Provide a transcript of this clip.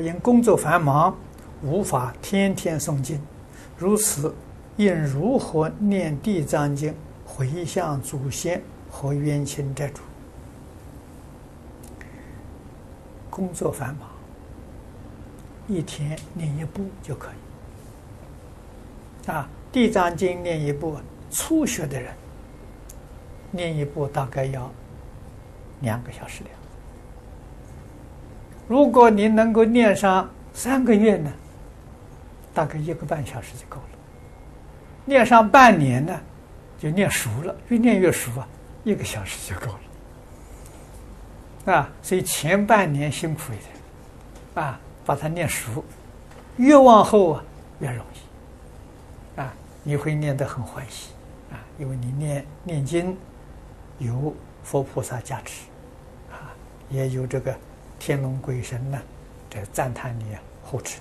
因工作繁忙，无法天天诵经，如此应如何念地藏经回向祖先和冤亲债主？工作繁忙，一天念一部就可以。啊，地藏经念一部，初学的人念一部大概要两个小时了。如果你能够念上三个月呢，大概一个半小时就够了；念上半年呢，就念熟了，越念越熟啊，一个小时就够了。啊，所以前半年辛苦一点，啊，把它念熟，越往后啊越容易，啊，你会念得很欢喜，啊，因为你念念经有佛菩萨加持，啊，也有这个。天龙鬼神呢，这赞叹你啊，护持。